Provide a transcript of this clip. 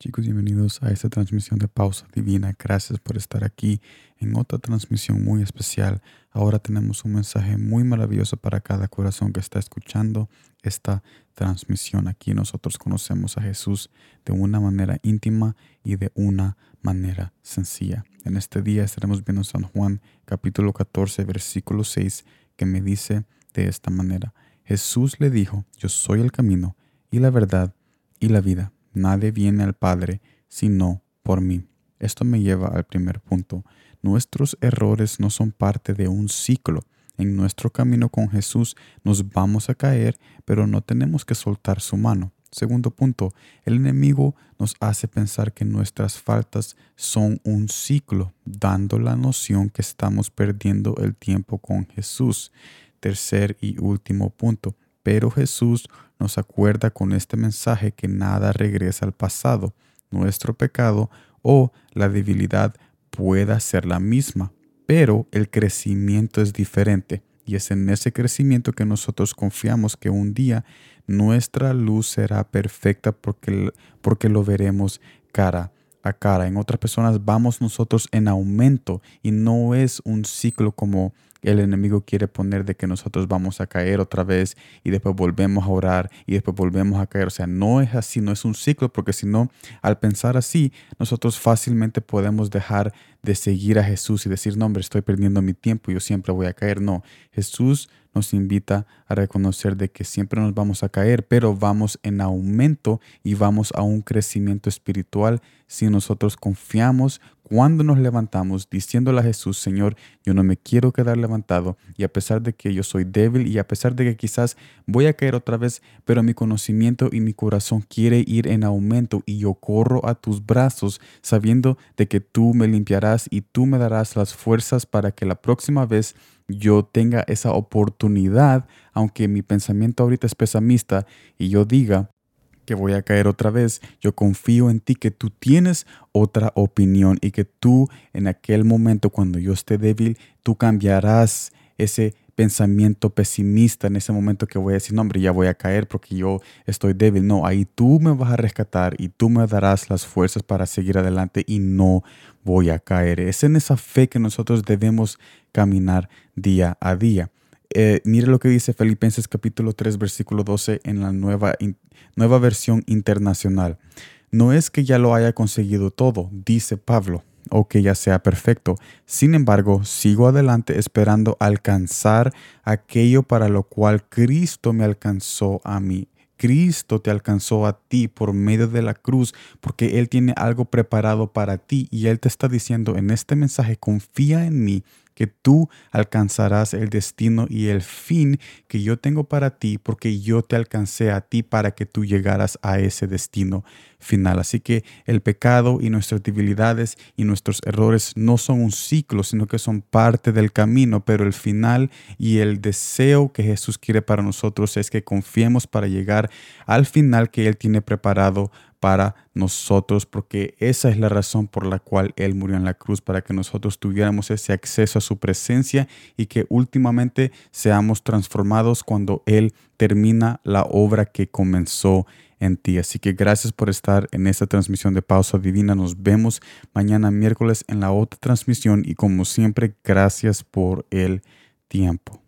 Chicos, bienvenidos a esta transmisión de Pausa Divina. Gracias por estar aquí en otra transmisión muy especial. Ahora tenemos un mensaje muy maravilloso para cada corazón que está escuchando esta transmisión. Aquí nosotros conocemos a Jesús de una manera íntima y de una manera sencilla. En este día estaremos viendo San Juan capítulo 14 versículo 6 que me dice de esta manera. Jesús le dijo, yo soy el camino y la verdad y la vida Nadie viene al Padre sino por mí. Esto me lleva al primer punto. Nuestros errores no son parte de un ciclo. En nuestro camino con Jesús nos vamos a caer, pero no tenemos que soltar su mano. Segundo punto, el enemigo nos hace pensar que nuestras faltas son un ciclo, dando la noción que estamos perdiendo el tiempo con Jesús. Tercer y último punto, pero Jesús nos acuerda con este mensaje que nada regresa al pasado. Nuestro pecado o la debilidad pueda ser la misma, pero el crecimiento es diferente. Y es en ese crecimiento que nosotros confiamos que un día nuestra luz será perfecta porque, porque lo veremos cara a cara. En otras personas vamos nosotros en aumento y no es un ciclo como el enemigo quiere poner de que nosotros vamos a caer otra vez y después volvemos a orar y después volvemos a caer. O sea, no es así, no es un ciclo, porque si no, al pensar así, nosotros fácilmente podemos dejar de seguir a Jesús y decir, no, hombre, estoy perdiendo mi tiempo, yo siempre voy a caer. No, Jesús nos invita a reconocer de que siempre nos vamos a caer, pero vamos en aumento y vamos a un crecimiento espiritual. Si nosotros confiamos cuando nos levantamos diciéndole a Jesús, Señor, yo no me quiero quedar levantado y a pesar de que yo soy débil y a pesar de que quizás voy a caer otra vez, pero mi conocimiento y mi corazón quiere ir en aumento y yo corro a tus brazos sabiendo de que tú me limpiarás y tú me darás las fuerzas para que la próxima vez yo tenga esa oportunidad, aunque mi pensamiento ahorita es pesimista y yo diga que voy a caer otra vez, yo confío en ti que tú tienes otra opinión y que tú en aquel momento cuando yo esté débil, tú cambiarás ese pensamiento pesimista en ese momento que voy a decir, no, hombre, ya voy a caer porque yo estoy débil. No, ahí tú me vas a rescatar y tú me darás las fuerzas para seguir adelante y no voy a caer. Es en esa fe que nosotros debemos caminar día a día. Eh, mire lo que dice Filipenses capítulo 3, versículo 12 en la nueva, nueva versión internacional. No es que ya lo haya conseguido todo, dice Pablo o que ya sea perfecto. Sin embargo, sigo adelante esperando alcanzar aquello para lo cual Cristo me alcanzó a mí. Cristo te alcanzó a ti por medio de la cruz, porque Él tiene algo preparado para ti y Él te está diciendo en este mensaje, confía en mí que tú alcanzarás el destino y el fin que yo tengo para ti, porque yo te alcancé a ti para que tú llegaras a ese destino final. Así que el pecado y nuestras debilidades y nuestros errores no son un ciclo, sino que son parte del camino, pero el final y el deseo que Jesús quiere para nosotros es que confiemos para llegar al final que Él tiene preparado para nosotros, porque esa es la razón por la cual Él murió en la cruz, para que nosotros tuviéramos ese acceso a su presencia y que últimamente seamos transformados cuando Él termina la obra que comenzó en ti. Así que gracias por estar en esta transmisión de Pausa Divina. Nos vemos mañana miércoles en la otra transmisión y como siempre, gracias por el tiempo.